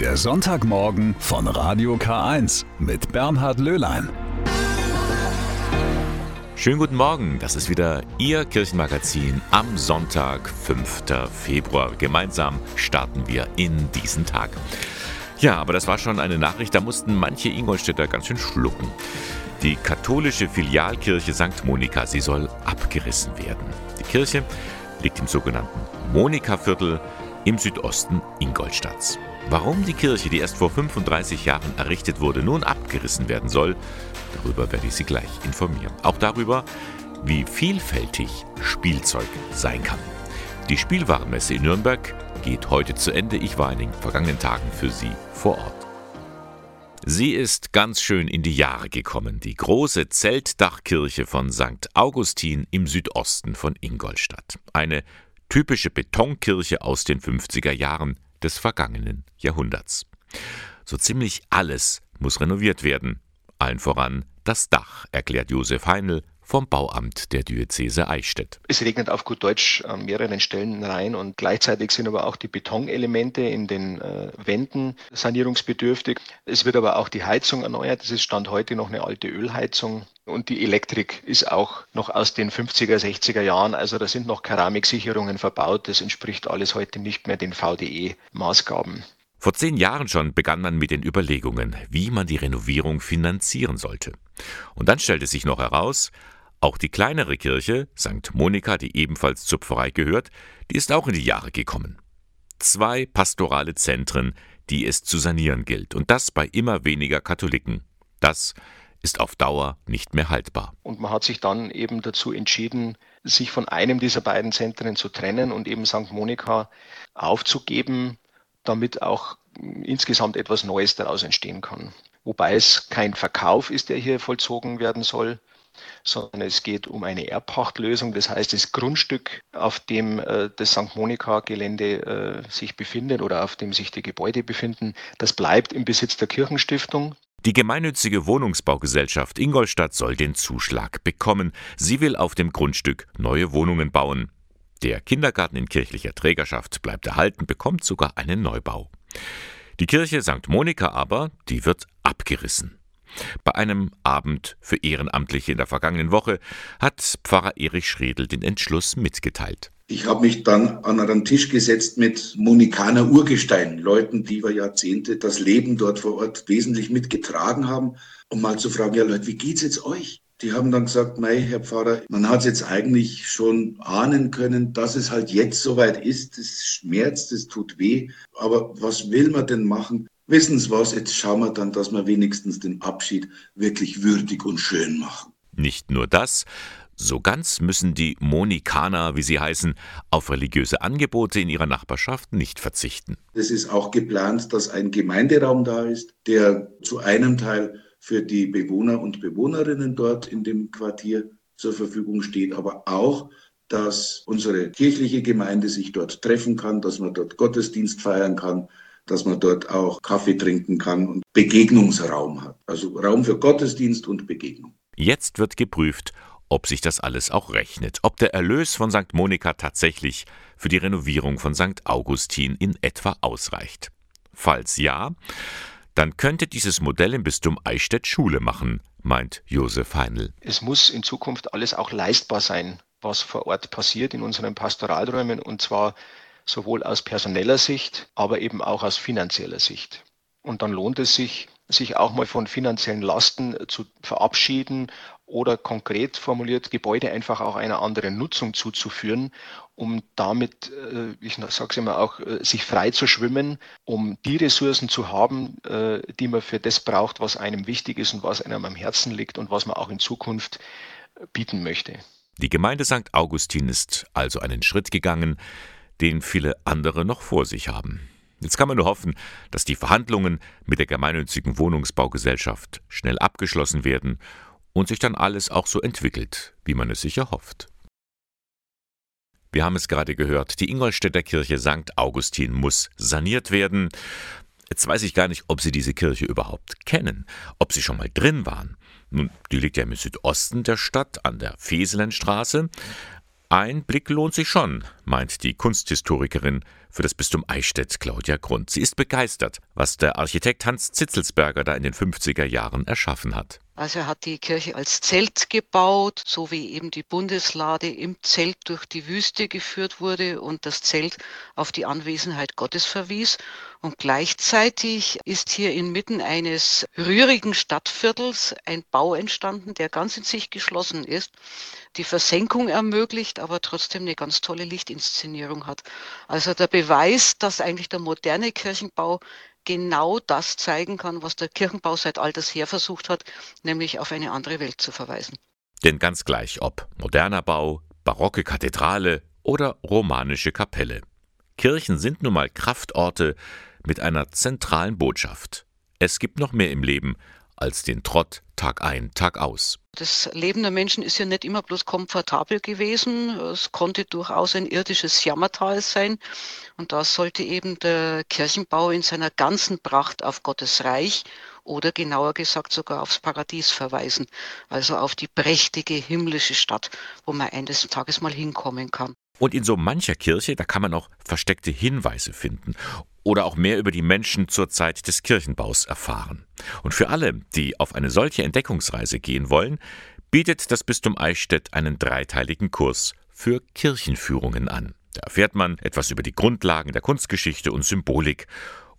Der Sonntagmorgen von Radio K1 mit Bernhard Löhlein. Schönen guten Morgen, das ist wieder Ihr Kirchenmagazin am Sonntag, 5. Februar. Gemeinsam starten wir in diesen Tag. Ja, aber das war schon eine Nachricht, da mussten manche Ingolstädter ganz schön schlucken. Die katholische Filialkirche St. Monika, sie soll abgerissen werden. Die Kirche liegt im sogenannten Monika-Viertel im Südosten Ingolstadts. Warum die Kirche, die erst vor 35 Jahren errichtet wurde, nun abgerissen werden soll, darüber werde ich Sie gleich informieren. Auch darüber, wie vielfältig Spielzeug sein kann. Die Spielwarenmesse in Nürnberg geht heute zu Ende. Ich war in den vergangenen Tagen für Sie vor Ort. Sie ist ganz schön in die Jahre gekommen, die große Zeltdachkirche von St. Augustin im Südosten von Ingolstadt. Eine typische Betonkirche aus den 50er Jahren des vergangenen Jahrhunderts. So ziemlich alles muss renoviert werden, allen voran das Dach, erklärt Josef Heinl vom Bauamt der Diözese Eichstätt. Es regnet auf gut Deutsch an mehreren Stellen rein und gleichzeitig sind aber auch die Betonelemente in den äh, Wänden sanierungsbedürftig. Es wird aber auch die Heizung erneuert. Das ist Stand heute noch eine alte Ölheizung. Und die Elektrik ist auch noch aus den 50er, 60er Jahren. Also da sind noch Keramiksicherungen verbaut. Das entspricht alles heute nicht mehr den VDE-Maßgaben. Vor zehn Jahren schon begann man mit den Überlegungen, wie man die Renovierung finanzieren sollte. Und dann stellte sich noch heraus, auch die kleinere Kirche, St. Monika, die ebenfalls zur Pfarrei gehört, die ist auch in die Jahre gekommen. Zwei pastorale Zentren, die es zu sanieren gilt, und das bei immer weniger Katholiken. Das ist auf Dauer nicht mehr haltbar. Und man hat sich dann eben dazu entschieden, sich von einem dieser beiden Zentren zu trennen und eben St. Monika aufzugeben, damit auch insgesamt etwas Neues daraus entstehen kann. Wobei es kein Verkauf ist, der hier vollzogen werden soll, sondern es geht um eine Erbpachtlösung. Das heißt, das Grundstück, auf dem äh, das St. Monika-Gelände äh, sich befindet oder auf dem sich die Gebäude befinden, das bleibt im Besitz der Kirchenstiftung. Die gemeinnützige Wohnungsbaugesellschaft Ingolstadt soll den Zuschlag bekommen. Sie will auf dem Grundstück neue Wohnungen bauen. Der Kindergarten in kirchlicher Trägerschaft bleibt erhalten, bekommt sogar einen Neubau. Die Kirche St. Monika aber, die wird abgerissen. Bei einem Abend für Ehrenamtliche in der vergangenen Woche hat Pfarrer Erich Schredel den Entschluss mitgeteilt. Ich habe mich dann an einen Tisch gesetzt mit Monikaner Urgestein, Leuten, die über Jahrzehnte das Leben dort vor Ort wesentlich mitgetragen haben, um mal zu fragen, ja Leute, wie geht's jetzt euch? Die haben dann gesagt, mei, Herr Pfarrer, man hat es jetzt eigentlich schon ahnen können, dass es halt jetzt soweit ist. Das schmerzt, das tut weh. Aber was will man denn machen? Wissen Sie was, jetzt schauen wir dann, dass wir wenigstens den Abschied wirklich würdig und schön machen. Nicht nur das, so ganz müssen die Monikaner, wie sie heißen, auf religiöse Angebote in ihrer Nachbarschaft nicht verzichten. Es ist auch geplant, dass ein Gemeinderaum da ist, der zu einem Teil für die Bewohner und Bewohnerinnen dort in dem Quartier zur Verfügung steht, aber auch, dass unsere kirchliche Gemeinde sich dort treffen kann, dass man dort Gottesdienst feiern kann, dass man dort auch Kaffee trinken kann und Begegnungsraum hat. Also Raum für Gottesdienst und Begegnung. Jetzt wird geprüft, ob sich das alles auch rechnet, ob der Erlös von St. Monika tatsächlich für die Renovierung von St. Augustin in etwa ausreicht. Falls ja, dann könnte dieses Modell im Bistum Eichstätt Schule machen, meint Josef Heinl. Es muss in Zukunft alles auch leistbar sein, was vor Ort passiert in unseren Pastoralräumen und zwar sowohl aus personeller Sicht, aber eben auch aus finanzieller Sicht. Und dann lohnt es sich, sich auch mal von finanziellen Lasten zu verabschieden oder konkret formuliert, Gebäude einfach auch einer anderen Nutzung zuzuführen, um damit, äh, ich sage es immer auch, äh, sich frei zu schwimmen, um die Ressourcen zu haben, äh, die man für das braucht, was einem wichtig ist und was einem am Herzen liegt und was man auch in Zukunft bieten möchte. Die Gemeinde St. Augustin ist also einen Schritt gegangen, den viele andere noch vor sich haben. Jetzt kann man nur hoffen, dass die Verhandlungen mit der gemeinnützigen Wohnungsbaugesellschaft schnell abgeschlossen werden und sich dann alles auch so entwickelt, wie man es sich erhofft. Wir haben es gerade gehört, die Ingolstädter Kirche St. Augustin muss saniert werden. Jetzt weiß ich gar nicht, ob Sie diese Kirche überhaupt kennen, ob Sie schon mal drin waren. Nun, die liegt ja im Südosten der Stadt an der Feselenstraße. Ein Blick lohnt sich schon, meint die Kunsthistorikerin für das Bistum Eichstätt Claudia Grund. Sie ist begeistert, was der Architekt Hans Zitzelsberger da in den 50er Jahren erschaffen hat. Also er hat die Kirche als Zelt gebaut, so wie eben die Bundeslade im Zelt durch die Wüste geführt wurde und das Zelt auf die Anwesenheit Gottes verwies. Und gleichzeitig ist hier inmitten eines rührigen Stadtviertels ein Bau entstanden, der ganz in sich geschlossen ist, die Versenkung ermöglicht, aber trotzdem eine ganz tolle Lichtinszenierung hat. Also der Beweis, dass eigentlich der moderne Kirchenbau genau das zeigen kann, was der Kirchenbau seit alters her versucht hat, nämlich auf eine andere Welt zu verweisen. Denn ganz gleich ob moderner Bau, barocke Kathedrale oder romanische Kapelle. Kirchen sind nun mal Kraftorte mit einer zentralen Botschaft. Es gibt noch mehr im Leben als den Trott Tag ein, Tag aus. Das Leben der Menschen ist ja nicht immer bloß komfortabel gewesen. Es konnte durchaus ein irdisches Jammertal sein. Und da sollte eben der Kirchenbau in seiner ganzen Pracht auf Gottes Reich oder genauer gesagt sogar aufs Paradies verweisen. Also auf die prächtige himmlische Stadt, wo man eines Tages mal hinkommen kann. Und in so mancher Kirche, da kann man auch versteckte Hinweise finden oder auch mehr über die Menschen zur Zeit des Kirchenbaus erfahren. Und für alle, die auf eine solche Entdeckungsreise gehen wollen, bietet das Bistum Eichstätt einen dreiteiligen Kurs für Kirchenführungen an. Da erfährt man etwas über die Grundlagen der Kunstgeschichte und Symbolik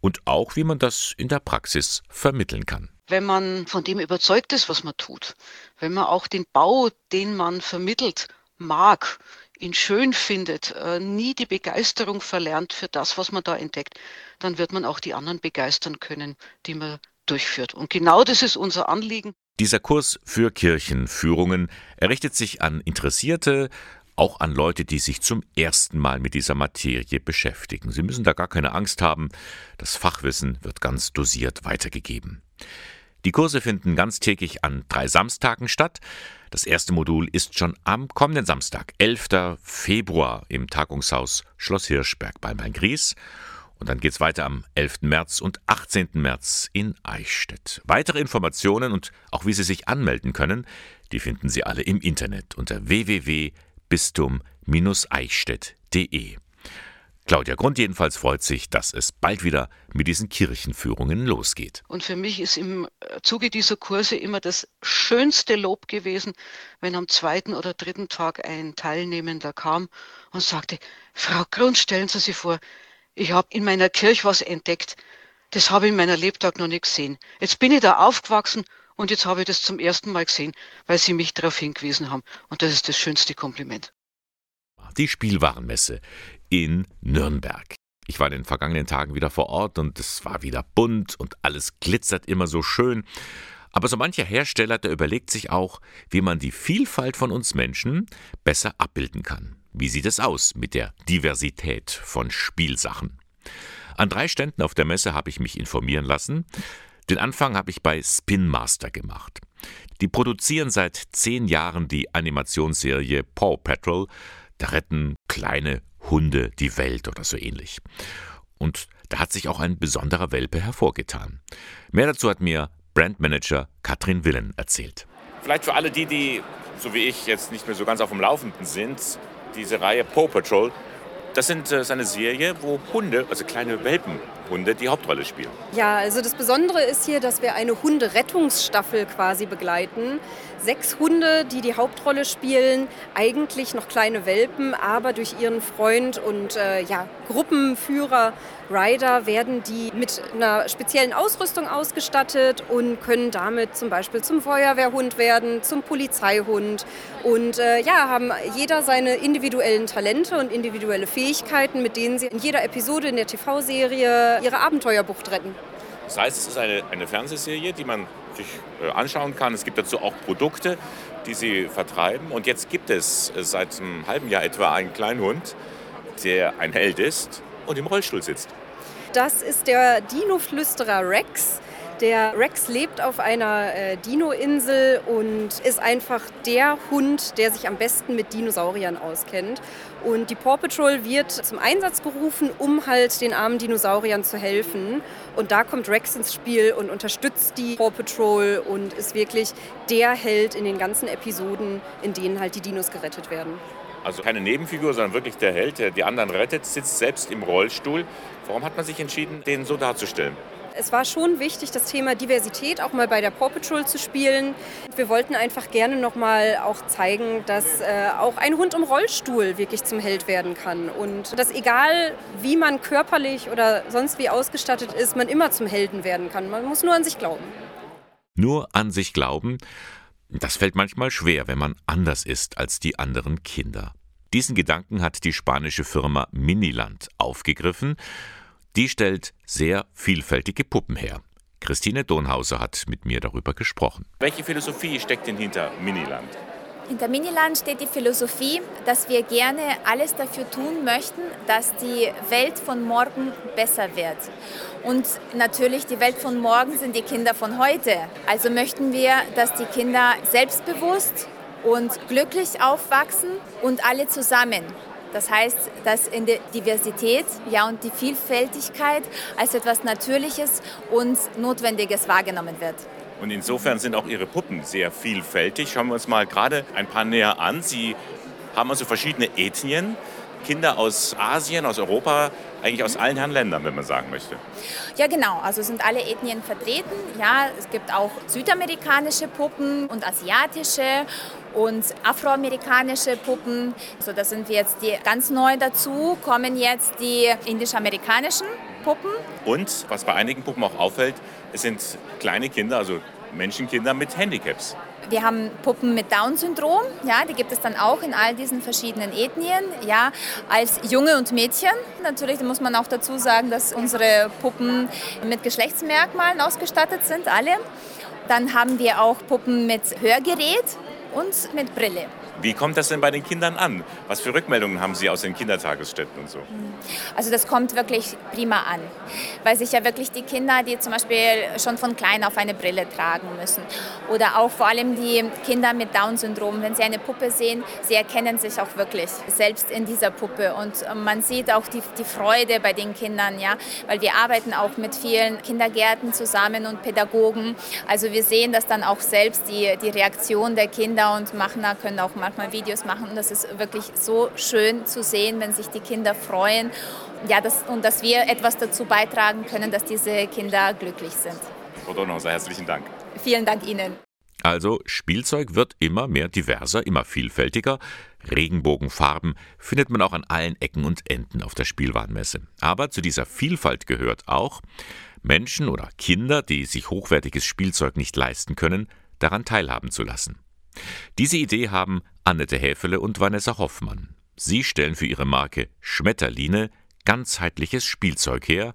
und auch, wie man das in der Praxis vermitteln kann. Wenn man von dem überzeugt ist, was man tut, wenn man auch den Bau, den man vermittelt, mag, ihn schön findet, äh, nie die Begeisterung verlernt für das, was man da entdeckt, dann wird man auch die anderen begeistern können, die man durchführt. Und genau das ist unser Anliegen. Dieser Kurs für Kirchenführungen errichtet sich an Interessierte, auch an Leute, die sich zum ersten Mal mit dieser Materie beschäftigen. Sie müssen da gar keine Angst haben. Das Fachwissen wird ganz dosiert weitergegeben. Die Kurse finden ganztägig an drei Samstagen statt. Das erste Modul ist schon am kommenden Samstag, 11. Februar, im Tagungshaus Schloss Hirschberg bei Main-Gries. Und dann geht es weiter am 11. März und 18. März in Eichstätt. Weitere Informationen und auch wie Sie sich anmelden können, die finden Sie alle im Internet unter www.bistum-eichstätt.de. Claudia Grund jedenfalls freut sich, dass es bald wieder mit diesen Kirchenführungen losgeht. Und für mich ist im Zuge dieser Kurse immer das schönste Lob gewesen, wenn am zweiten oder dritten Tag ein Teilnehmender kam und sagte, Frau Grund, stellen Sie sich vor, ich habe in meiner Kirche was entdeckt. Das habe ich in meiner Lebtag noch nicht gesehen. Jetzt bin ich da aufgewachsen und jetzt habe ich das zum ersten Mal gesehen, weil Sie mich darauf hingewiesen haben. Und das ist das schönste Kompliment. Die Spielwarenmesse in Nürnberg. Ich war in den vergangenen Tagen wieder vor Ort und es war wieder bunt und alles glitzert immer so schön. Aber so mancher Hersteller, der überlegt sich auch, wie man die Vielfalt von uns Menschen besser abbilden kann. Wie sieht es aus mit der Diversität von Spielsachen? An drei Ständen auf der Messe habe ich mich informieren lassen. Den Anfang habe ich bei Spin Master gemacht. Die produzieren seit zehn Jahren die Animationsserie Paw Patrol. Da retten kleine Hunde die Welt oder so ähnlich. Und da hat sich auch ein besonderer Welpe hervorgetan. Mehr dazu hat mir Brandmanager Katrin Willen erzählt. Vielleicht für alle die, die, so wie ich, jetzt nicht mehr so ganz auf dem Laufenden sind, diese Reihe Paw Patrol, das sind, äh, ist eine Serie, wo Hunde, also kleine Welpenhunde, die Hauptrolle spielen. Ja, also das Besondere ist hier, dass wir eine Hunderettungsstaffel quasi begleiten sechs Hunde, die die Hauptrolle spielen, eigentlich noch kleine Welpen, aber durch ihren Freund und äh, ja, Gruppenführer Rider werden die mit einer speziellen Ausrüstung ausgestattet und können damit zum Beispiel zum Feuerwehrhund werden, zum Polizeihund und äh, ja, haben jeder seine individuellen Talente und individuelle Fähigkeiten, mit denen sie in jeder Episode in der TV-Serie ihre Abenteuerbucht retten. Das heißt, es ist eine, eine Fernsehserie, die man sich äh, anschauen kann. Es gibt dazu auch Produkte, die sie vertreiben. Und jetzt gibt es äh, seit einem halben Jahr etwa einen kleinen Hund, der ein Held ist und im Rollstuhl sitzt. Das ist der Dino-Flüsterer Rex. Der Rex lebt auf einer äh, Dino-Insel und ist einfach der Hund, der sich am besten mit Dinosauriern auskennt. Und die Paw Patrol wird zum Einsatz gerufen, um halt den armen Dinosauriern zu helfen. Und da kommt Rex ins Spiel und unterstützt die Paw Patrol und ist wirklich der Held in den ganzen Episoden, in denen halt die Dinos gerettet werden. Also keine Nebenfigur, sondern wirklich der Held, der die anderen rettet, sitzt selbst im Rollstuhl. Warum hat man sich entschieden, den so darzustellen? Es war schon wichtig, das Thema Diversität auch mal bei der Paw Patrol zu spielen. Wir wollten einfach gerne noch mal auch zeigen, dass äh, auch ein Hund im Rollstuhl wirklich zum Held werden kann und dass egal wie man körperlich oder sonst wie ausgestattet ist, man immer zum Helden werden kann. Man muss nur an sich glauben. Nur an sich glauben, das fällt manchmal schwer, wenn man anders ist als die anderen Kinder. Diesen Gedanken hat die spanische Firma Miniland aufgegriffen die stellt sehr vielfältige Puppen her. Christine Donhauser hat mit mir darüber gesprochen. Welche Philosophie steckt denn hinter Miniland? Hinter Miniland steht die Philosophie, dass wir gerne alles dafür tun möchten, dass die Welt von morgen besser wird. Und natürlich die Welt von morgen sind die Kinder von heute. Also möchten wir, dass die Kinder selbstbewusst und glücklich aufwachsen und alle zusammen. Das heißt, dass in der Diversität ja, und die Vielfältigkeit als etwas Natürliches und Notwendiges wahrgenommen wird. Und insofern sind auch Ihre Puppen sehr vielfältig. Schauen wir uns mal gerade ein paar näher an. Sie haben also verschiedene Ethnien. Kinder aus Asien, aus Europa, eigentlich aus allen Herren Ländern, wenn man sagen möchte. Ja, genau. Also sind alle Ethnien vertreten. Ja, es gibt auch südamerikanische Puppen und asiatische und afroamerikanische Puppen. So, da sind wir jetzt die ganz neu dazu, kommen jetzt die indisch-amerikanischen Puppen. Und was bei einigen Puppen auch auffällt, es sind kleine Kinder, also Menschenkinder mit Handicaps. Wir haben Puppen mit Down-Syndrom, ja, die gibt es dann auch in all diesen verschiedenen Ethnien, ja, als Junge und Mädchen. Natürlich muss man auch dazu sagen, dass unsere Puppen mit Geschlechtsmerkmalen ausgestattet sind, alle. Dann haben wir auch Puppen mit Hörgerät und mit Brille. Wie kommt das denn bei den Kindern an? Was für Rückmeldungen haben Sie aus den Kindertagesstätten und so? Also das kommt wirklich prima an, weil sich ja wirklich die Kinder, die zum Beispiel schon von klein auf eine Brille tragen müssen oder auch vor allem die Kinder mit Down-Syndrom, wenn sie eine Puppe sehen, sie erkennen sich auch wirklich selbst in dieser Puppe und man sieht auch die, die Freude bei den Kindern, ja, weil wir arbeiten auch mit vielen Kindergärten zusammen und Pädagogen. Also wir sehen das dann auch selbst, die, die Reaktion der Kinder und machen, können auch mal manchmal Videos machen und das ist wirklich so schön zu sehen, wenn sich die Kinder freuen ja, das, und dass wir etwas dazu beitragen können, dass diese Kinder glücklich sind. Frau Donhauser, herzlichen Dank. Vielen Dank Ihnen. Also Spielzeug wird immer mehr diverser, immer vielfältiger. Regenbogenfarben findet man auch an allen Ecken und Enden auf der Spielwarenmesse. Aber zu dieser Vielfalt gehört auch, Menschen oder Kinder, die sich hochwertiges Spielzeug nicht leisten können, daran teilhaben zu lassen. Diese Idee haben Annette Häfele und Vanessa Hoffmann. Sie stellen für ihre Marke Schmetterline ganzheitliches Spielzeug her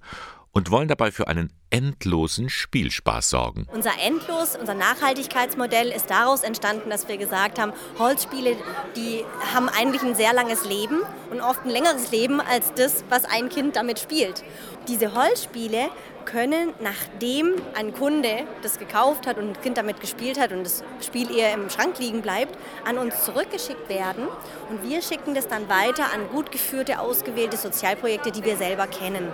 und wollen dabei für einen endlosen Spielspaß sorgen. Unser Endlos, unser Nachhaltigkeitsmodell ist daraus entstanden, dass wir gesagt haben, Holzspiele, die haben eigentlich ein sehr langes Leben und oft ein längeres Leben als das, was ein Kind damit spielt. Diese Holzspiele können, nachdem ein Kunde das gekauft hat und ein Kind damit gespielt hat und das Spiel eher im Schrank liegen bleibt, an uns zurückgeschickt werden. Und wir schicken das dann weiter an gut geführte, ausgewählte Sozialprojekte, die wir selber kennen.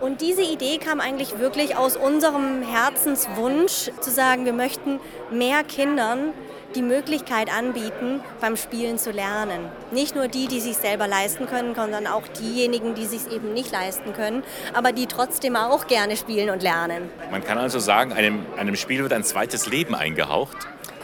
Und diese Idee kam eigentlich wirklich aus unserem Herzenswunsch zu sagen, wir möchten mehr Kindern die Möglichkeit anbieten, beim Spielen zu lernen. Nicht nur die, die sich selber leisten können, sondern auch diejenigen, die sich eben nicht leisten können, aber die trotzdem auch gerne spielen und lernen. Man kann also sagen, einem, einem Spiel wird ein zweites Leben eingehaucht.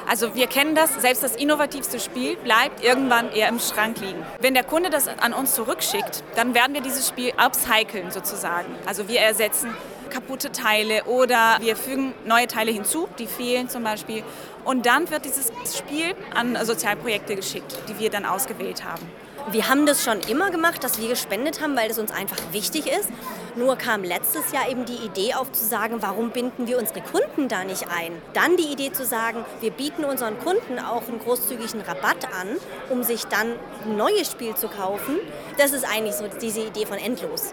Also wir kennen das, selbst das innovativste Spiel bleibt irgendwann eher im Schrank liegen. Wenn der Kunde das an uns zurückschickt, dann werden wir dieses Spiel upcyclen sozusagen. Also wir ersetzen kaputte Teile oder wir fügen neue Teile hinzu, die fehlen zum Beispiel. Und dann wird dieses Spiel an Sozialprojekte geschickt, die wir dann ausgewählt haben. Wir haben das schon immer gemacht, dass wir gespendet haben, weil das uns einfach wichtig ist. Nur kam letztes Jahr eben die Idee auf zu sagen, warum binden wir unsere Kunden da nicht ein? Dann die Idee zu sagen, wir bieten unseren Kunden auch einen großzügigen Rabatt an, um sich dann ein neues Spiel zu kaufen. Das ist eigentlich so diese Idee von Endlos.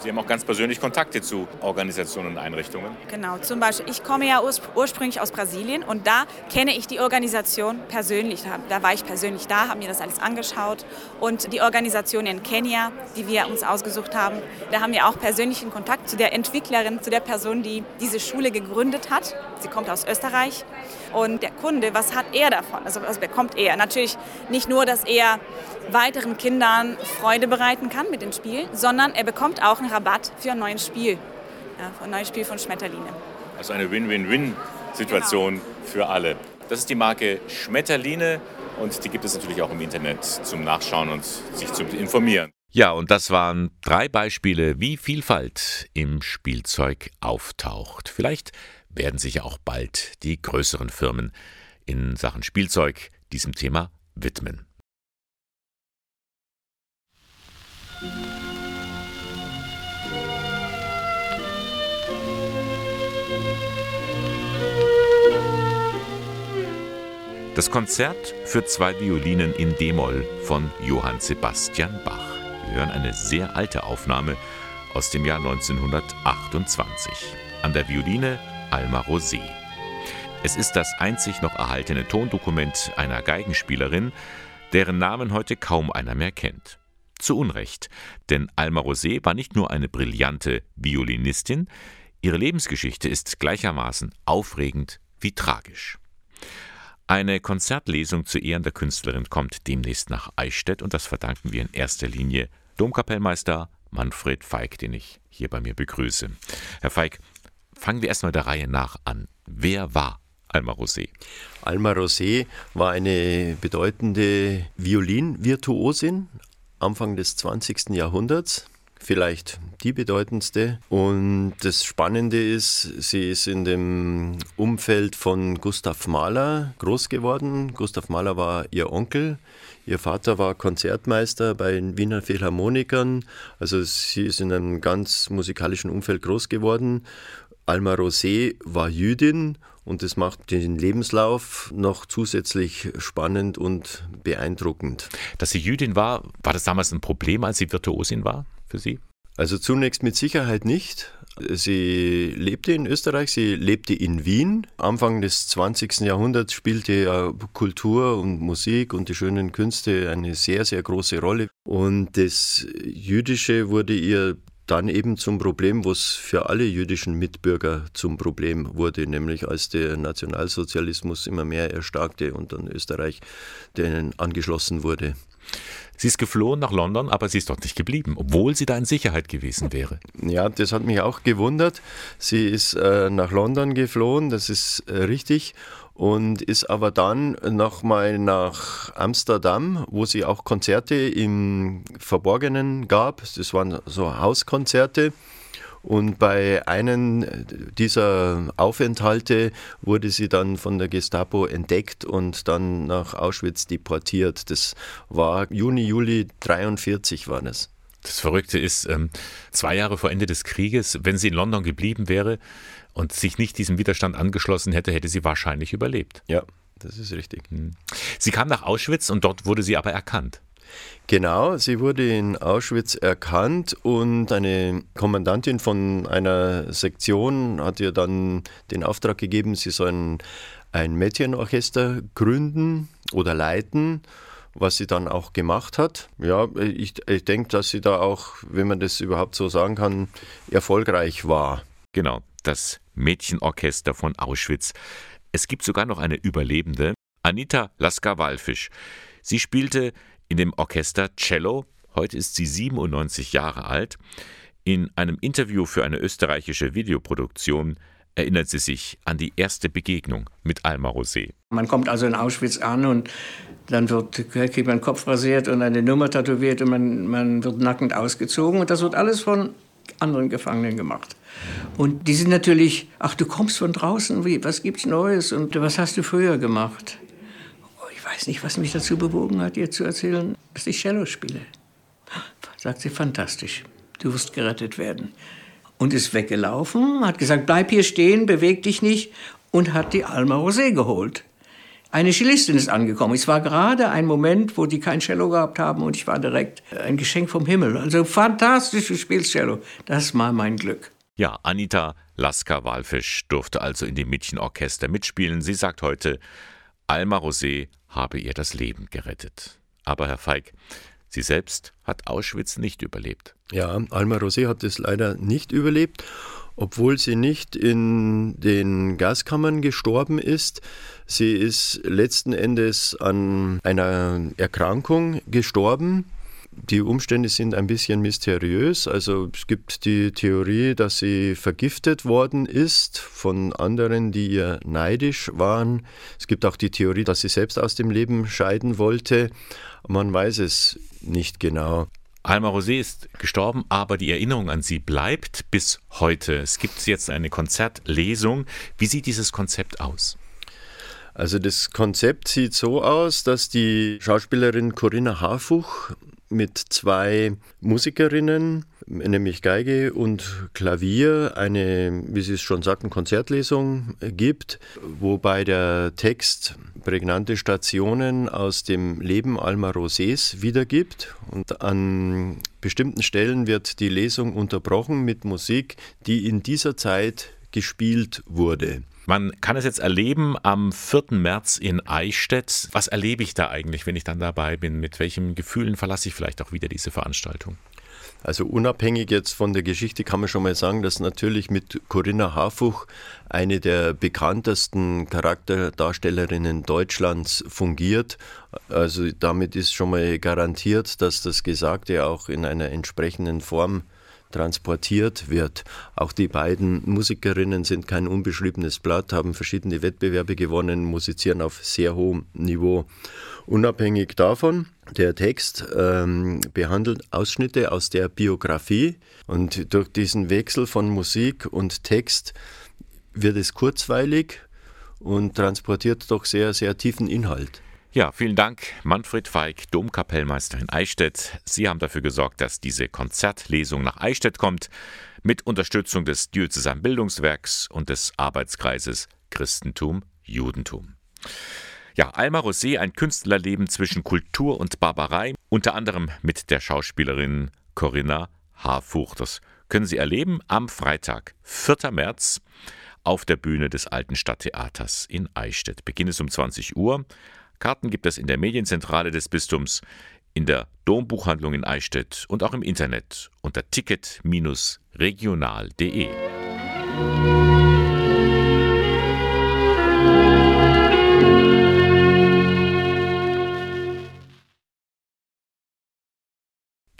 Sie haben auch ganz persönlich Kontakte zu Organisationen und Einrichtungen. Genau, zum Beispiel, ich komme ja ursprünglich aus Brasilien und da kenne ich die Organisation persönlich. Da war ich persönlich da, habe mir das alles angeschaut. Und die Organisation in Kenia, die wir uns ausgesucht haben, da haben wir auch persönlichen Kontakt zu der Entwicklerin, zu der Person, die diese Schule gegründet hat. Sie kommt aus Österreich. Und der Kunde, was hat er davon? Also was bekommt er? Natürlich nicht nur, dass er weiteren Kindern Freude bereiten kann mit dem Spiel, sondern er bekommt auch einen Rabatt für ein neues Spiel, ja, für ein neues Spiel von Schmetterline. Also eine Win-Win-Win-Situation genau. für alle. Das ist die Marke Schmetterline und die gibt es natürlich auch im Internet zum Nachschauen und sich zu informieren. Ja, und das waren drei Beispiele, wie Vielfalt im Spielzeug auftaucht. Vielleicht werden sich auch bald die größeren Firmen in Sachen Spielzeug diesem Thema widmen. Das Konzert für zwei Violinen in D-Moll von Johann Sebastian Bach. Wir hören eine sehr alte Aufnahme aus dem Jahr 1928. An der Violine Alma Rosé. Es ist das einzig noch erhaltene Tondokument einer Geigenspielerin, deren Namen heute kaum einer mehr kennt. Zu Unrecht, denn Alma Rosé war nicht nur eine brillante Violinistin, ihre Lebensgeschichte ist gleichermaßen aufregend wie tragisch. Eine Konzertlesung zu Ehren der Künstlerin kommt demnächst nach Eichstätt und das verdanken wir in erster Linie Domkapellmeister Manfred Feig, den ich hier bei mir begrüße. Herr Feig, fangen wir erstmal der Reihe nach an. Wer war Alma Rosé? Alma Rosé war eine bedeutende Violinvirtuosin Anfang des 20. Jahrhunderts vielleicht die bedeutendste. Und das Spannende ist, sie ist in dem Umfeld von Gustav Mahler groß geworden. Gustav Mahler war ihr Onkel. Ihr Vater war Konzertmeister bei den Wiener Philharmonikern. Also sie ist in einem ganz musikalischen Umfeld groß geworden. Alma Rosé war Jüdin und das macht den Lebenslauf noch zusätzlich spannend und beeindruckend. Dass sie Jüdin war, war das damals ein Problem, als sie Virtuosin war? Für Sie? Also zunächst mit Sicherheit nicht. Sie lebte in Österreich, sie lebte in Wien. Anfang des 20. Jahrhunderts spielte Kultur und Musik und die schönen Künste eine sehr, sehr große Rolle. Und das Jüdische wurde ihr dann eben zum Problem, was für alle jüdischen Mitbürger zum Problem wurde, nämlich als der Nationalsozialismus immer mehr erstarkte und dann Österreich denen angeschlossen wurde. Sie ist geflohen nach London, aber sie ist dort nicht geblieben, obwohl sie da in Sicherheit gewesen wäre. Ja, das hat mich auch gewundert. Sie ist äh, nach London geflohen, das ist äh, richtig und ist aber dann nochmal nach Amsterdam, wo sie auch Konzerte im Verborgenen gab. Das waren so Hauskonzerte. Und bei einem dieser Aufenthalte wurde sie dann von der Gestapo entdeckt und dann nach Auschwitz deportiert. Das war Juni, Juli 43 war das. Das Verrückte ist, ähm, zwei Jahre vor Ende des Krieges, wenn sie in London geblieben wäre und sich nicht diesem Widerstand angeschlossen hätte, hätte sie wahrscheinlich überlebt. Ja, das ist richtig. Hm. Sie kam nach Auschwitz und dort wurde sie aber erkannt. Genau, sie wurde in Auschwitz erkannt und eine Kommandantin von einer Sektion hat ihr dann den Auftrag gegeben, sie sollen ein Mädchenorchester gründen oder leiten, was sie dann auch gemacht hat. Ja, ich, ich denke, dass sie da auch, wenn man das überhaupt so sagen kann, erfolgreich war. Genau, das Mädchenorchester von Auschwitz. Es gibt sogar noch eine Überlebende, Anita Lasker-Wallfisch. Sie spielte in dem Orchester Cello. Heute ist sie 97 Jahre alt. In einem Interview für eine österreichische Videoproduktion erinnert sie sich an die erste Begegnung mit Alma Rosé. Man kommt also in Auschwitz an und dann wird, kriegt man Kopf rasiert und eine Nummer tätowiert und man, man wird nackend ausgezogen. Und das wird alles von anderen Gefangenen gemacht. Und die sind natürlich, ach, du kommst von draußen, wie, was gibt's Neues und was hast du früher gemacht? Weiß nicht, was mich dazu bewogen hat, ihr zu erzählen, dass ich Cello spiele. Sagt sie, fantastisch, du wirst gerettet werden. Und ist weggelaufen, hat gesagt, bleib hier stehen, beweg dich nicht und hat die Alma Rosé geholt. Eine Cellistin ist angekommen. Es war gerade ein Moment, wo die kein Cello gehabt haben und ich war direkt ein Geschenk vom Himmel. Also fantastisch, du spielst Cello. Das war mein Glück. Ja, Anita Lasker-Walfisch durfte also in dem Mädchenorchester mitspielen. Sie sagt heute, Alma Rosé habe ihr das Leben gerettet. Aber Herr Feig, sie selbst hat Auschwitz nicht überlebt. Ja, Alma Rosé hat es leider nicht überlebt, obwohl sie nicht in den Gaskammern gestorben ist. Sie ist letzten Endes an einer Erkrankung gestorben, die Umstände sind ein bisschen mysteriös. Also es gibt die Theorie, dass sie vergiftet worden ist von anderen, die ihr neidisch waren. Es gibt auch die Theorie, dass sie selbst aus dem Leben scheiden wollte. Man weiß es nicht genau. Alma Rosé ist gestorben, aber die Erinnerung an sie bleibt bis heute. Es gibt jetzt eine Konzertlesung. Wie sieht dieses Konzept aus? Also das Konzept sieht so aus, dass die Schauspielerin Corinna Harfuch mit zwei Musikerinnen, nämlich Geige und Klavier, eine, wie Sie es schon sagten, Konzertlesung gibt, wobei der Text prägnante Stationen aus dem Leben Alma Rosés wiedergibt. Und an bestimmten Stellen wird die Lesung unterbrochen mit Musik, die in dieser Zeit gespielt wurde. Man kann es jetzt erleben am 4. März in Eichstätt. Was erlebe ich da eigentlich, wenn ich dann dabei bin? Mit welchen Gefühlen verlasse ich vielleicht auch wieder diese Veranstaltung? Also unabhängig jetzt von der Geschichte kann man schon mal sagen, dass natürlich mit Corinna Harfuch eine der bekanntesten Charakterdarstellerinnen Deutschlands fungiert. Also damit ist schon mal garantiert, dass das Gesagte auch in einer entsprechenden Form transportiert wird. Auch die beiden Musikerinnen sind kein unbeschriebenes Blatt, haben verschiedene Wettbewerbe gewonnen, musizieren auf sehr hohem Niveau. Unabhängig davon, der Text ähm, behandelt Ausschnitte aus der Biografie und durch diesen Wechsel von Musik und Text wird es kurzweilig und transportiert doch sehr, sehr tiefen Inhalt. Ja, vielen Dank, Manfred Feig, Domkapellmeister in Eichstätt. Sie haben dafür gesorgt, dass diese Konzertlesung nach Eichstätt kommt, mit Unterstützung des Diözesan Bildungswerks und des Arbeitskreises Christentum, Judentum. Ja, Alma Rosé, ein Künstlerleben zwischen Kultur und Barbarei, unter anderem mit der Schauspielerin Corinna Harfuch. Das können Sie erleben am Freitag, 4. März, auf der Bühne des Alten Stadttheaters in Eichstätt. Beginn ist um 20 Uhr. Karten gibt es in der Medienzentrale des Bistums, in der Dombuchhandlung in Eichstätt und auch im Internet unter ticket-regional.de.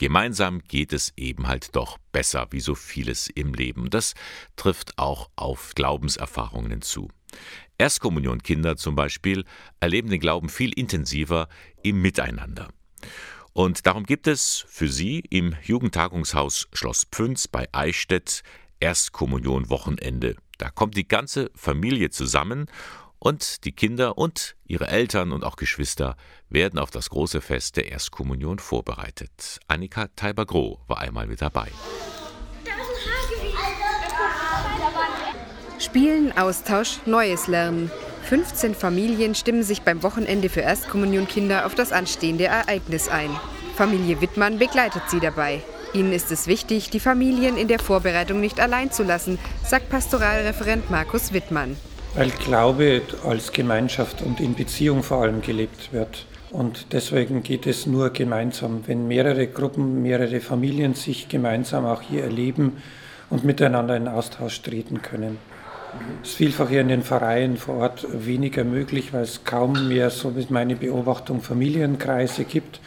Gemeinsam geht es eben halt doch besser, wie so vieles im Leben. Das trifft auch auf Glaubenserfahrungen zu. Erstkommunionkinder zum Beispiel erleben den Glauben viel intensiver im Miteinander. Und darum gibt es für sie im Jugendtagungshaus Schloss Pfünz bei Eichstätt Erstkommunion Wochenende. Da kommt die ganze Familie zusammen und die Kinder und ihre Eltern und auch Geschwister werden auf das große Fest der Erstkommunion vorbereitet. Annika Teiber-Groh war einmal mit dabei. Spielen, Austausch, Neues lernen. 15 Familien stimmen sich beim Wochenende für Erstkommunionkinder auf das anstehende Ereignis ein. Familie Wittmann begleitet sie dabei. Ihnen ist es wichtig, die Familien in der Vorbereitung nicht allein zu lassen, sagt Pastoralreferent Markus Wittmann. Weil Glaube als Gemeinschaft und in Beziehung vor allem gelebt wird. Und deswegen geht es nur gemeinsam, wenn mehrere Gruppen, mehrere Familien sich gemeinsam auch hier erleben und miteinander in Austausch treten können. Es ist vielfach hier in den Vereinen vor Ort weniger möglich, weil es kaum mehr, so wie meine Beobachtung, Familienkreise gibt.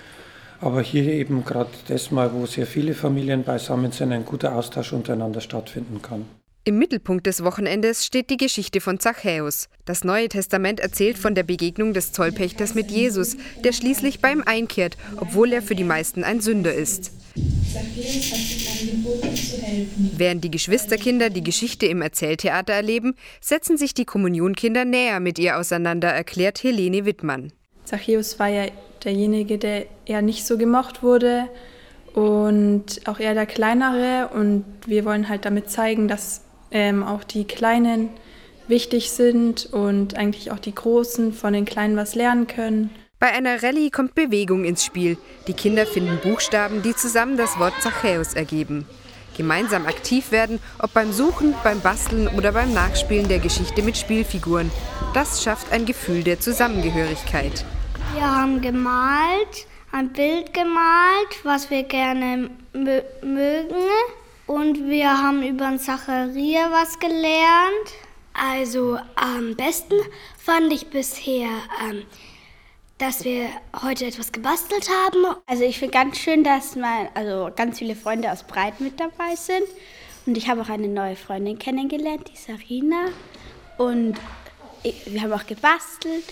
Aber hier eben gerade das Mal, wo sehr viele Familien beisammen sind, ein guter Austausch untereinander stattfinden kann. Im Mittelpunkt des Wochenendes steht die Geschichte von Zachäus. Das Neue Testament erzählt von der Begegnung des Zollpächters mit Jesus, der schließlich bei ihm einkehrt, obwohl er für die meisten ein Sünder ist. Während die Geschwisterkinder die Geschichte im Erzähltheater erleben, setzen sich die Kommunionkinder näher mit ihr auseinander, erklärt Helene Wittmann. Zachäus war ja derjenige, der eher nicht so gemocht wurde und auch eher der Kleinere. Und wir wollen halt damit zeigen, dass ähm, auch die Kleinen wichtig sind und eigentlich auch die Großen von den Kleinen was lernen können. Bei einer Rallye kommt Bewegung ins Spiel. Die Kinder finden Buchstaben, die zusammen das Wort Zachäus ergeben. Gemeinsam aktiv werden, ob beim Suchen, beim Basteln oder beim Nachspielen der Geschichte mit Spielfiguren. Das schafft ein Gefühl der Zusammengehörigkeit. Wir haben gemalt, ein Bild gemalt, was wir gerne mögen. Und wir haben über Zacharia was gelernt. Also am besten fand ich bisher, ähm, dass wir heute etwas gebastelt haben. Also ich finde ganz schön, dass mein, also ganz viele Freunde aus Breit mit dabei sind. Und ich habe auch eine neue Freundin kennengelernt, die Sarina. Und wir haben auch gebastelt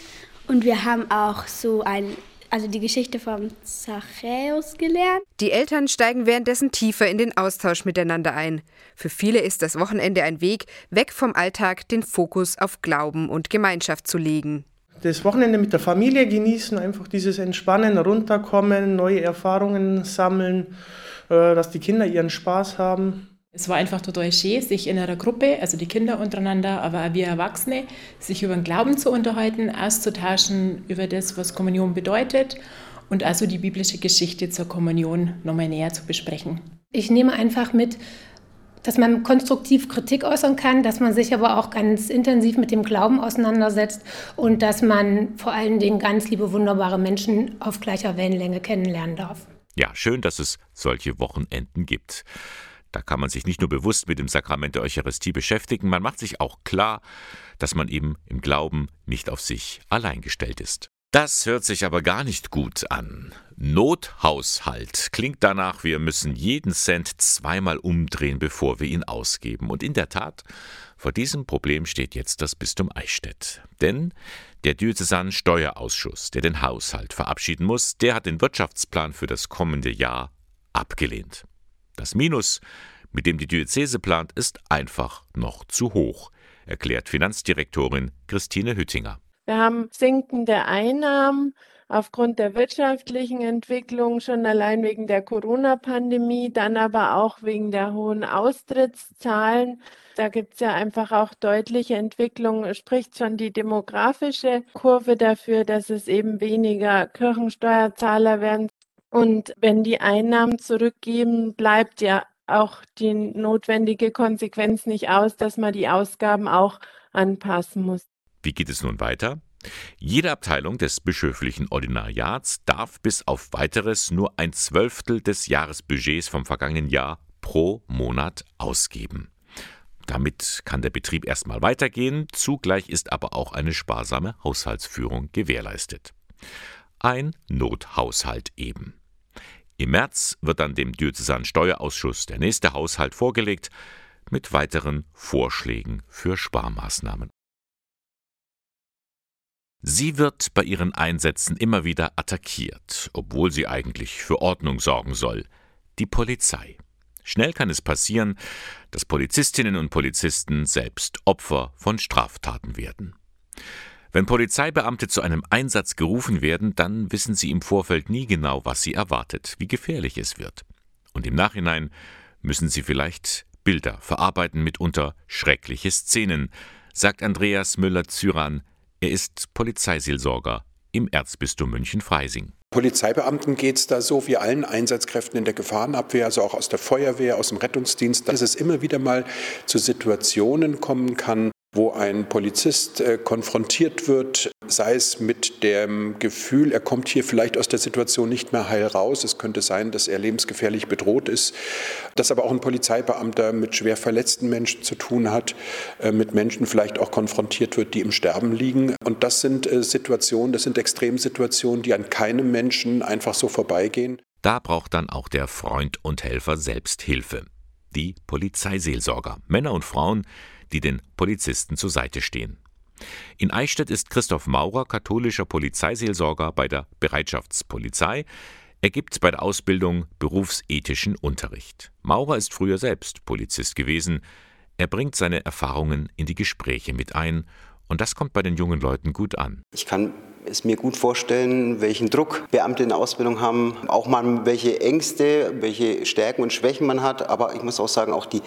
und wir haben auch so ein also die Geschichte vom Zachäus gelernt. Die Eltern steigen währenddessen tiefer in den Austausch miteinander ein. Für viele ist das Wochenende ein Weg, weg vom Alltag den Fokus auf Glauben und Gemeinschaft zu legen. Das Wochenende mit der Familie genießen, einfach dieses Entspannen, runterkommen, neue Erfahrungen sammeln, äh, dass die Kinder ihren Spaß haben. Es war einfach total schön, sich in einer Gruppe, also die Kinder untereinander, aber auch wir Erwachsene, sich über den Glauben zu unterhalten, auszutauschen über das, was Kommunion bedeutet und also die biblische Geschichte zur Kommunion nochmal näher zu besprechen. Ich nehme einfach mit, dass man konstruktiv Kritik äußern kann, dass man sich aber auch ganz intensiv mit dem Glauben auseinandersetzt und dass man vor allen Dingen ganz liebe, wunderbare Menschen auf gleicher Wellenlänge kennenlernen darf. Ja, schön, dass es solche Wochenenden gibt. Da kann man sich nicht nur bewusst mit dem Sakrament der Eucharistie beschäftigen, man macht sich auch klar, dass man eben im Glauben nicht auf sich allein gestellt ist. Das hört sich aber gar nicht gut an. Nothaushalt klingt danach, wir müssen jeden Cent zweimal umdrehen, bevor wir ihn ausgeben. Und in der Tat, vor diesem Problem steht jetzt das Bistum Eichstätt. Denn der Diözesan Steuerausschuss, der den Haushalt verabschieden muss, der hat den Wirtschaftsplan für das kommende Jahr abgelehnt. Das Minus, mit dem die Diözese plant, ist einfach noch zu hoch, erklärt Finanzdirektorin Christine Hüttinger. Wir haben sinkende Einnahmen aufgrund der wirtschaftlichen Entwicklung, schon allein wegen der Corona-Pandemie, dann aber auch wegen der hohen Austrittszahlen. Da gibt es ja einfach auch deutliche Entwicklungen, spricht schon die demografische Kurve dafür, dass es eben weniger Kirchensteuerzahler werden. Und wenn die Einnahmen zurückgeben, bleibt ja auch die notwendige Konsequenz nicht aus, dass man die Ausgaben auch anpassen muss. Wie geht es nun weiter? Jede Abteilung des bischöflichen Ordinariats darf bis auf weiteres nur ein Zwölftel des Jahresbudgets vom vergangenen Jahr pro Monat ausgeben. Damit kann der Betrieb erstmal weitergehen, zugleich ist aber auch eine sparsame Haushaltsführung gewährleistet. Ein Nothaushalt eben. Im März wird dann dem Diözesanen Steuerausschuss der nächste Haushalt vorgelegt mit weiteren Vorschlägen für Sparmaßnahmen. Sie wird bei ihren Einsätzen immer wieder attackiert, obwohl sie eigentlich für Ordnung sorgen soll. Die Polizei. Schnell kann es passieren, dass Polizistinnen und Polizisten selbst Opfer von Straftaten werden. Wenn Polizeibeamte zu einem Einsatz gerufen werden, dann wissen sie im Vorfeld nie genau, was sie erwartet, wie gefährlich es wird. Und im Nachhinein müssen sie vielleicht Bilder verarbeiten, mitunter schreckliche Szenen, sagt Andreas Müller-Zyran. Er ist Polizeiseelsorger im Erzbistum München-Freising. Polizeibeamten geht es da so wie allen Einsatzkräften in der Gefahrenabwehr, also auch aus der Feuerwehr, aus dem Rettungsdienst, dass es immer wieder mal zu Situationen kommen kann, wo ein Polizist äh, konfrontiert wird, sei es mit dem Gefühl, er kommt hier vielleicht aus der Situation nicht mehr heil raus. Es könnte sein, dass er lebensgefährlich bedroht ist, dass aber auch ein Polizeibeamter mit schwer verletzten Menschen zu tun hat, äh, mit Menschen vielleicht auch konfrontiert wird, die im Sterben liegen. Und das sind äh, Situationen, das sind Extremsituationen, die an keinem Menschen einfach so vorbeigehen. Da braucht dann auch der Freund und Helfer selbst Hilfe. Die Polizeiseelsorger, Männer und Frauen, die den Polizisten zur Seite stehen. In Eichstätt ist Christoph Maurer katholischer Polizeiseelsorger bei der Bereitschaftspolizei. Er gibt bei der Ausbildung berufsethischen Unterricht. Maurer ist früher selbst Polizist gewesen. Er bringt seine Erfahrungen in die Gespräche mit ein und das kommt bei den jungen Leuten gut an. Ich kann es mir gut vorstellen, welchen Druck Beamte in der Ausbildung haben, auch mal welche Ängste, welche Stärken und Schwächen man hat, aber ich muss auch sagen, auch die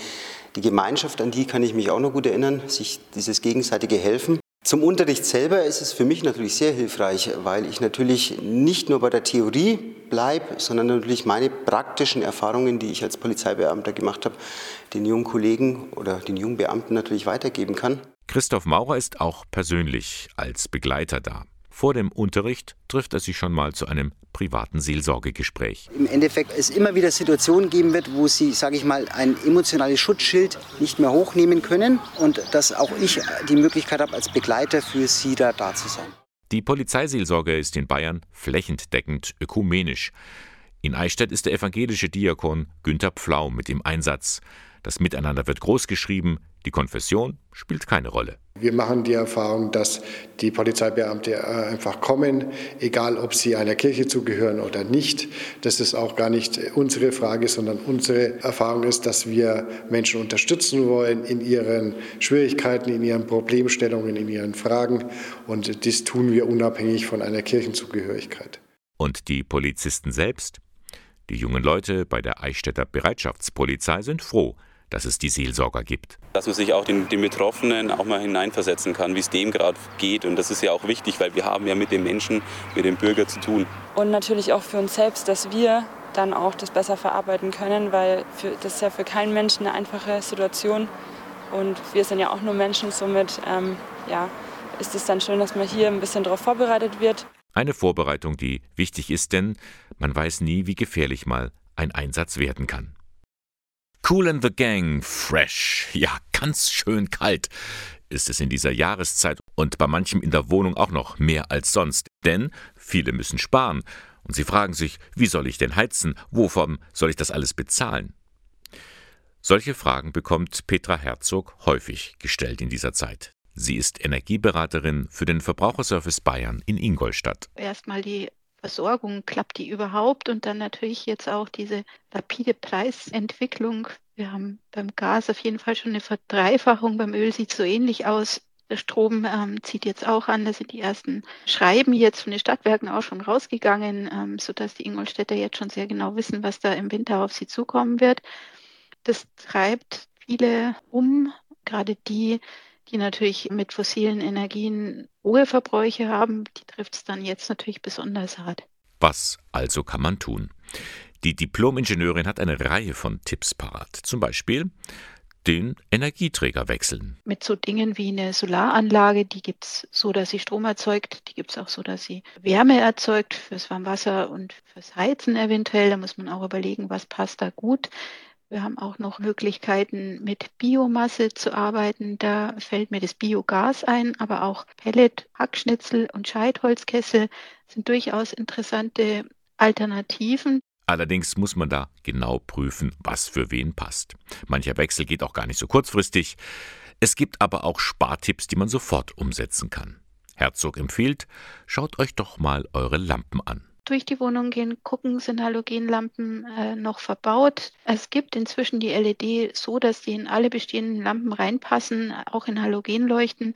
Die Gemeinschaft, an die kann ich mich auch noch gut erinnern, sich dieses gegenseitige Helfen. Zum Unterricht selber ist es für mich natürlich sehr hilfreich, weil ich natürlich nicht nur bei der Theorie bleibe, sondern natürlich meine praktischen Erfahrungen, die ich als Polizeibeamter gemacht habe, den jungen Kollegen oder den jungen Beamten natürlich weitergeben kann. Christoph Maurer ist auch persönlich als Begleiter da. Vor dem Unterricht trifft er sich schon mal zu einem privaten Seelsorgegespräch. Im Endeffekt es immer wieder Situationen geben wird, wo sie, sage ich mal, ein emotionales Schutzschild nicht mehr hochnehmen können und dass auch ich die Möglichkeit habe, als Begleiter für sie da, da zu sein. Die Polizeiseelsorge ist in Bayern flächendeckend ökumenisch. In Eichstätt ist der evangelische Diakon Günther Pflaum mit im Einsatz. Das Miteinander wird großgeschrieben, die Konfession spielt keine Rolle. Wir machen die Erfahrung, dass die Polizeibeamte äh, einfach kommen, egal ob sie einer Kirche zugehören oder nicht. Das ist auch gar nicht unsere Frage, sondern unsere Erfahrung ist, dass wir Menschen unterstützen wollen in ihren Schwierigkeiten, in ihren Problemstellungen, in ihren Fragen. Und dies tun wir unabhängig von einer Kirchenzugehörigkeit. Und die Polizisten selbst? Die jungen Leute bei der Eichstätter Bereitschaftspolizei sind froh, dass es die Seelsorger gibt. Dass man sich auch den, den Betroffenen auch mal hineinversetzen kann, wie es dem gerade geht. Und das ist ja auch wichtig, weil wir haben ja mit den Menschen, mit dem Bürger zu tun. Und natürlich auch für uns selbst, dass wir dann auch das besser verarbeiten können, weil für, das ist ja für keinen Menschen eine einfache Situation. Und wir sind ja auch nur Menschen, somit ähm, ja, ist es dann schön, dass man hier ein bisschen darauf vorbereitet wird. Eine Vorbereitung, die wichtig ist, denn man weiß nie, wie gefährlich mal ein Einsatz werden kann. Cool and the Gang, fresh, ja, ganz schön kalt ist es in dieser Jahreszeit und bei manchem in der Wohnung auch noch mehr als sonst, denn viele müssen sparen und sie fragen sich, wie soll ich denn heizen, wovon soll ich das alles bezahlen? Solche Fragen bekommt Petra Herzog häufig gestellt in dieser Zeit. Sie ist Energieberaterin für den Verbraucherservice Bayern in Ingolstadt. Erstmal die Versorgung, klappt die überhaupt? Und dann natürlich jetzt auch diese rapide Preisentwicklung. Wir haben beim Gas auf jeden Fall schon eine Verdreifachung, beim Öl sieht es so ähnlich aus. Der Strom ähm, zieht jetzt auch an. Da sind die ersten Schreiben jetzt von den Stadtwerken auch schon rausgegangen, ähm, sodass die Ingolstädter jetzt schon sehr genau wissen, was da im Winter auf sie zukommen wird. Das treibt viele um, gerade die, die natürlich mit fossilen Energien hohe Verbräuche haben, die trifft es dann jetzt natürlich besonders hart. Was also kann man tun? Die Diplom-Ingenieurin hat eine Reihe von Tipps parat. Zum Beispiel den Energieträger wechseln. Mit so Dingen wie eine Solaranlage, die gibt es so, dass sie Strom erzeugt, die gibt es auch so, dass sie Wärme erzeugt fürs Warmwasser und fürs Heizen eventuell. Da muss man auch überlegen, was passt da gut. Wir haben auch noch Möglichkeiten, mit Biomasse zu arbeiten. Da fällt mir das Biogas ein, aber auch Pellet, Hackschnitzel und Scheitholzkessel sind durchaus interessante Alternativen. Allerdings muss man da genau prüfen, was für wen passt. Mancher Wechsel geht auch gar nicht so kurzfristig. Es gibt aber auch Spartipps, die man sofort umsetzen kann. Herzog empfiehlt, schaut euch doch mal eure Lampen an durch die Wohnung gehen, gucken, sind Halogenlampen äh, noch verbaut. Es gibt inzwischen die LED so, dass die in alle bestehenden Lampen reinpassen, auch in Halogenleuchten.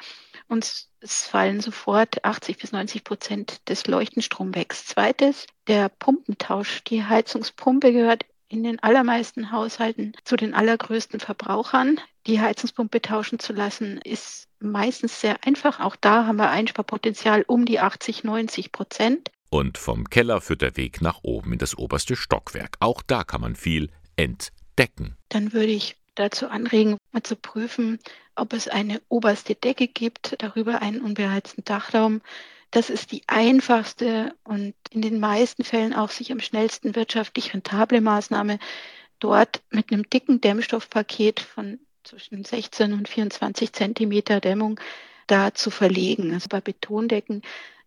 Und es fallen sofort 80 bis 90 Prozent des Leuchtenstroms weg. Zweites, der Pumpentausch. Die Heizungspumpe gehört in den allermeisten Haushalten zu den allergrößten Verbrauchern. Die Heizungspumpe tauschen zu lassen, ist meistens sehr einfach. Auch da haben wir Einsparpotenzial um die 80, 90 Prozent. Und vom Keller führt der Weg nach oben in das oberste Stockwerk. Auch da kann man viel entdecken. Dann würde ich dazu anregen, mal zu prüfen, ob es eine oberste Decke gibt, darüber einen unbeheizten Dachraum. Das ist die einfachste und in den meisten Fällen auch sich am schnellsten wirtschaftlich rentable Maßnahme, dort mit einem dicken Dämmstoffpaket von zwischen 16 und 24 Zentimeter Dämmung da zu verlegen. Also bei Betondecken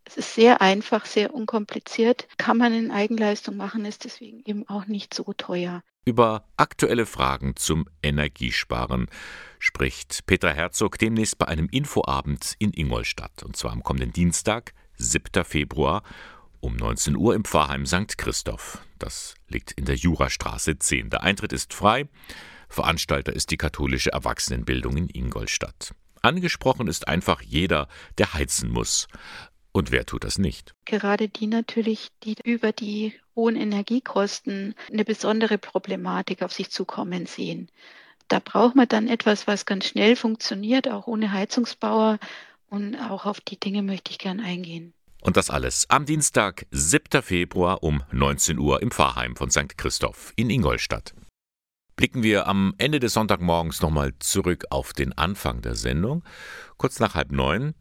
es ist sehr einfach, sehr unkompliziert, kann man in Eigenleistung machen, ist deswegen eben auch nicht so teuer. Über aktuelle Fragen zum Energiesparen spricht Petra Herzog demnächst bei einem Infoabend in Ingolstadt. Und zwar am kommenden Dienstag, 7. Februar um 19 Uhr im Pfarrheim St. Christoph. Das liegt in der Jurastraße 10. Der Eintritt ist frei. Veranstalter ist die katholische Erwachsenenbildung in Ingolstadt. Angesprochen ist einfach jeder, der heizen muss. Und wer tut das nicht? Gerade die natürlich, die über die hohen Energiekosten eine besondere Problematik auf sich zukommen sehen. Da braucht man dann etwas, was ganz schnell funktioniert, auch ohne Heizungsbauer. Und auch auf die Dinge möchte ich gern eingehen. Und das alles am Dienstag, 7. Februar um 19 Uhr im Pfarrheim von St. Christoph in Ingolstadt. Blicken wir am Ende des Sonntagmorgens nochmal zurück auf den Anfang der Sendung. Kurz nach halb neun,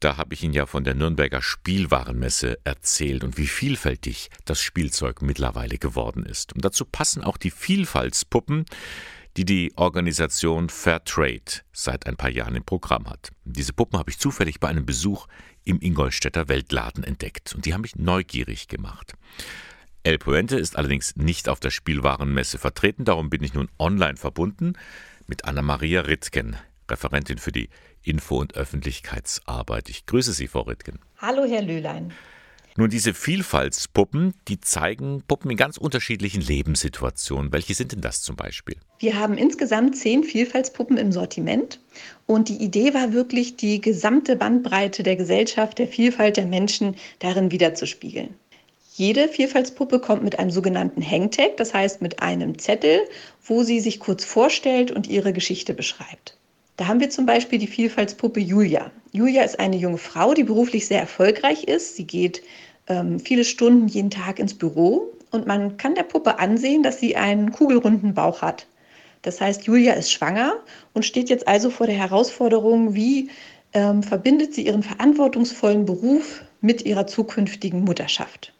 da habe ich Ihnen ja von der Nürnberger Spielwarenmesse erzählt und wie vielfältig das Spielzeug mittlerweile geworden ist. Und dazu passen auch die Vielfaltspuppen, die die Organisation Fairtrade seit ein paar Jahren im Programm hat. Diese Puppen habe ich zufällig bei einem Besuch im Ingolstädter Weltladen entdeckt und die haben mich neugierig gemacht. El Puente ist allerdings nicht auf der Spielwarenmesse vertreten, darum bin ich nun online verbunden mit Anna-Maria Rittgen, Referentin für die Info- und Öffentlichkeitsarbeit. Ich grüße Sie, Frau Rittgen. Hallo, Herr Löhlein. Nun, diese Vielfaltspuppen, die zeigen Puppen in ganz unterschiedlichen Lebenssituationen. Welche sind denn das zum Beispiel? Wir haben insgesamt zehn Vielfaltspuppen im Sortiment. Und die Idee war wirklich, die gesamte Bandbreite der Gesellschaft, der Vielfalt der Menschen darin wiederzuspiegeln. Jede Vielfaltspuppe kommt mit einem sogenannten Hangtag, das heißt mit einem Zettel, wo sie sich kurz vorstellt und ihre Geschichte beschreibt. Da haben wir zum Beispiel die Vielfaltspuppe Julia. Julia ist eine junge Frau, die beruflich sehr erfolgreich ist. Sie geht ähm, viele Stunden jeden Tag ins Büro und man kann der Puppe ansehen, dass sie einen kugelrunden Bauch hat. Das heißt, Julia ist schwanger und steht jetzt also vor der Herausforderung, wie ähm, verbindet sie ihren verantwortungsvollen Beruf mit ihrer zukünftigen Mutterschaft.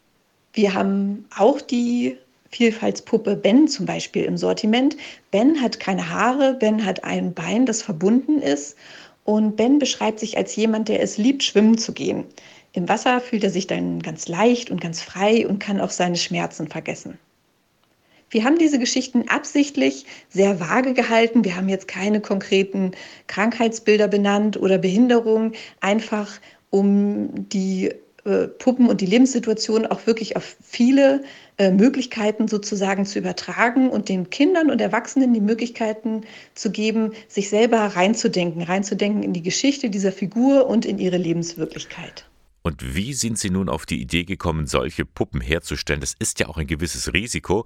Wir haben auch die Vielfaltspuppe Ben zum Beispiel im Sortiment. Ben hat keine Haare, Ben hat ein Bein, das verbunden ist. Und Ben beschreibt sich als jemand, der es liebt, schwimmen zu gehen. Im Wasser fühlt er sich dann ganz leicht und ganz frei und kann auch seine Schmerzen vergessen. Wir haben diese Geschichten absichtlich sehr vage gehalten. Wir haben jetzt keine konkreten Krankheitsbilder benannt oder Behinderungen, einfach um die äh, Puppen und die Lebenssituation auch wirklich auf viele äh, Möglichkeiten sozusagen zu übertragen und den Kindern und Erwachsenen die Möglichkeiten zu geben, sich selber reinzudenken, reinzudenken in die Geschichte dieser Figur und in ihre Lebenswirklichkeit. Und wie sind Sie nun auf die Idee gekommen, solche Puppen herzustellen? Das ist ja auch ein gewisses Risiko,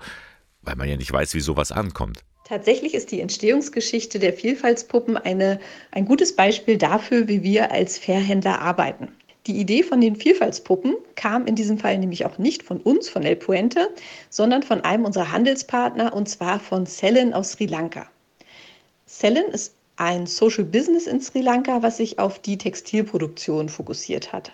weil man ja nicht weiß, wie sowas ankommt. Tatsächlich ist die Entstehungsgeschichte der Vielfaltspuppen eine, ein gutes Beispiel dafür, wie wir als Fairhändler arbeiten. Die Idee von den Vielfaltspuppen kam in diesem Fall nämlich auch nicht von uns, von El Puente, sondern von einem unserer Handelspartner und zwar von Cellen aus Sri Lanka. Cellen ist ein Social Business in Sri Lanka, was sich auf die Textilproduktion fokussiert hat.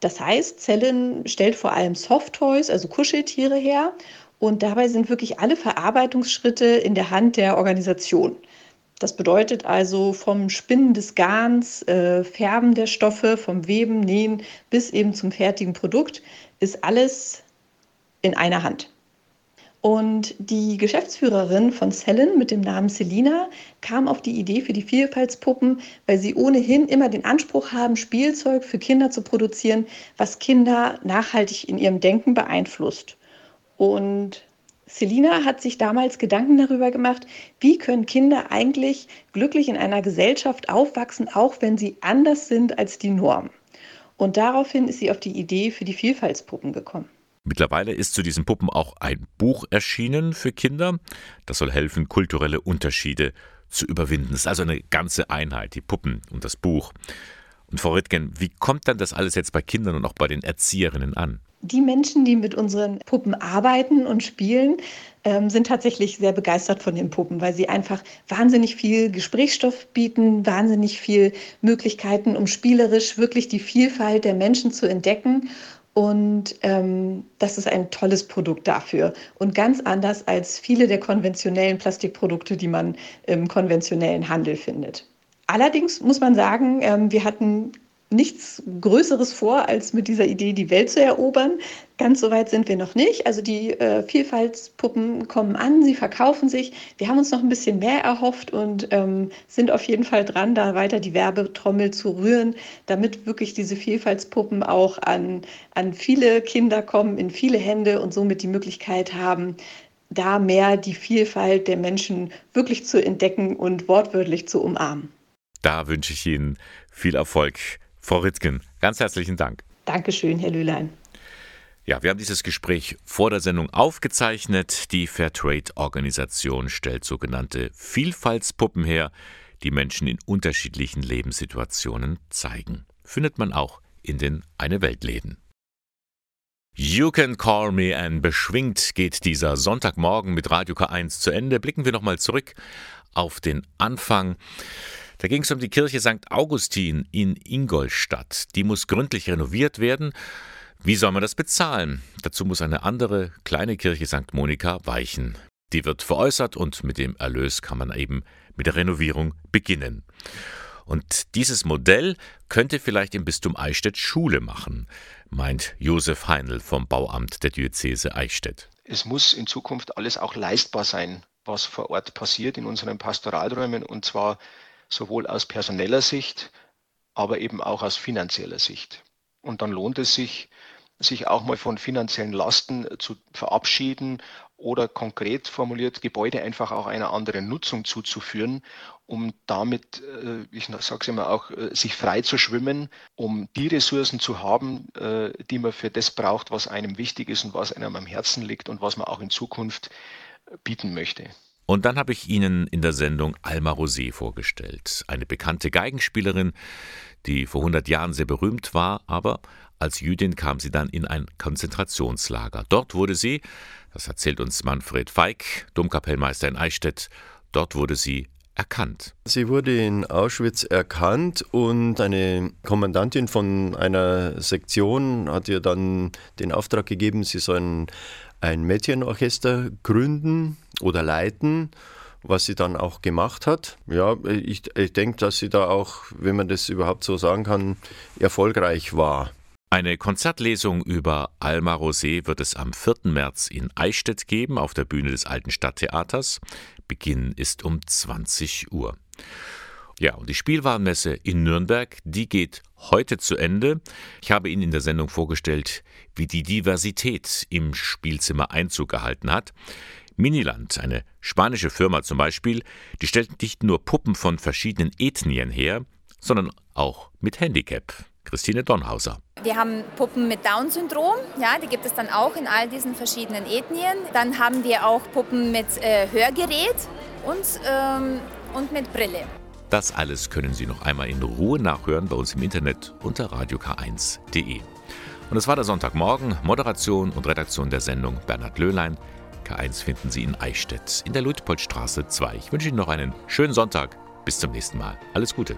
Das heißt, Cellen stellt vor allem Soft-Toys, also Kuscheltiere her und dabei sind wirklich alle Verarbeitungsschritte in der Hand der Organisation. Das bedeutet also vom Spinnen des Garns, äh, Färben der Stoffe, vom Weben, Nähen bis eben zum fertigen Produkt ist alles in einer Hand. Und die Geschäftsführerin von Cellen mit dem Namen Selina kam auf die Idee für die Vielfaltspuppen, weil sie ohnehin immer den Anspruch haben, Spielzeug für Kinder zu produzieren, was Kinder nachhaltig in ihrem Denken beeinflusst. Und Selina hat sich damals Gedanken darüber gemacht, wie können Kinder eigentlich glücklich in einer Gesellschaft aufwachsen, auch wenn sie anders sind als die Norm. Und daraufhin ist sie auf die Idee für die Vielfaltspuppen gekommen. Mittlerweile ist zu diesen Puppen auch ein Buch erschienen für Kinder. Das soll helfen, kulturelle Unterschiede zu überwinden. Das ist also eine ganze Einheit, die Puppen und das Buch. Und Frau Rittgen, wie kommt dann das alles jetzt bei Kindern und auch bei den Erzieherinnen an? Die Menschen, die mit unseren Puppen arbeiten und spielen, ähm, sind tatsächlich sehr begeistert von den Puppen, weil sie einfach wahnsinnig viel Gesprächsstoff bieten, wahnsinnig viel Möglichkeiten, um spielerisch wirklich die Vielfalt der Menschen zu entdecken. Und ähm, das ist ein tolles Produkt dafür und ganz anders als viele der konventionellen Plastikprodukte, die man im konventionellen Handel findet. Allerdings muss man sagen, ähm, wir hatten nichts Größeres vor, als mit dieser Idee die Welt zu erobern. Ganz so weit sind wir noch nicht. Also die äh, Vielfaltspuppen kommen an, sie verkaufen sich. Wir haben uns noch ein bisschen mehr erhofft und ähm, sind auf jeden Fall dran, da weiter die Werbetrommel zu rühren, damit wirklich diese Vielfaltspuppen auch an, an viele Kinder kommen, in viele Hände und somit die Möglichkeit haben, da mehr die Vielfalt der Menschen wirklich zu entdecken und wortwörtlich zu umarmen. Da wünsche ich Ihnen viel Erfolg Frau Ritzgen, ganz herzlichen Dank. Dankeschön, Herr Lülein. Ja, wir haben dieses Gespräch vor der Sendung aufgezeichnet. Die Fairtrade-Organisation stellt sogenannte Vielfaltspuppen her, die Menschen in unterschiedlichen Lebenssituationen zeigen. Findet man auch in den Eine Welt-Läden. You Can Call Me and beschwingt geht dieser Sonntagmorgen mit Radio K1 zu Ende. Blicken wir nochmal zurück auf den Anfang. Da ging es um die Kirche St. Augustin in Ingolstadt. Die muss gründlich renoviert werden. Wie soll man das bezahlen? Dazu muss eine andere kleine Kirche St. Monika weichen. Die wird veräußert und mit dem Erlös kann man eben mit der Renovierung beginnen. Und dieses Modell könnte vielleicht im Bistum Eichstätt Schule machen meint Josef Heinl vom Bauamt der Diözese Eichstätt. Es muss in Zukunft alles auch leistbar sein, was vor Ort passiert in unseren Pastoralräumen und zwar sowohl aus personeller Sicht, aber eben auch aus finanzieller Sicht. Und dann lohnt es sich, sich auch mal von finanziellen Lasten zu verabschieden oder konkret formuliert, Gebäude einfach auch einer anderen Nutzung zuzuführen, um damit, äh, ich sage es immer auch, äh, sich frei zu schwimmen, um die Ressourcen zu haben, äh, die man für das braucht, was einem wichtig ist und was einem am Herzen liegt und was man auch in Zukunft bieten möchte. Und dann habe ich Ihnen in der Sendung Alma Rosé vorgestellt, eine bekannte Geigenspielerin, die vor 100 Jahren sehr berühmt war, aber als Jüdin kam sie dann in ein Konzentrationslager. Dort wurde sie, das erzählt uns Manfred Feig, Domkapellmeister in Eichstätt, dort wurde sie erkannt. Sie wurde in Auschwitz erkannt und eine Kommandantin von einer Sektion hat ihr dann den Auftrag gegeben, sie sollen ein Mädchenorchester gründen oder leiten was sie dann auch gemacht hat. Ja, ich, ich denke, dass sie da auch, wenn man das überhaupt so sagen kann, erfolgreich war. Eine Konzertlesung über Alma Rosé wird es am 4. März in Eichstätt geben, auf der Bühne des Alten Stadttheaters. Beginn ist um 20 Uhr. Ja, und die Spielwarenmesse in Nürnberg, die geht heute zu Ende. Ich habe Ihnen in der Sendung vorgestellt, wie die Diversität im Spielzimmer Einzug gehalten hat. Miniland, eine spanische Firma zum Beispiel, die stellt nicht nur Puppen von verschiedenen Ethnien her, sondern auch mit Handicap. Christine Donhauser. Wir haben Puppen mit Down-Syndrom, ja, die gibt es dann auch in all diesen verschiedenen Ethnien. Dann haben wir auch Puppen mit äh, Hörgerät und, ähm, und mit Brille. Das alles können Sie noch einmal in Ruhe nachhören bei uns im Internet unter radiok1.de. Und es war der Sonntagmorgen, Moderation und Redaktion der Sendung Bernhard Löhlein. K1 finden Sie in Eichstätt in der Luitpoldstraße 2. Ich wünsche Ihnen noch einen schönen Sonntag. Bis zum nächsten Mal. Alles Gute.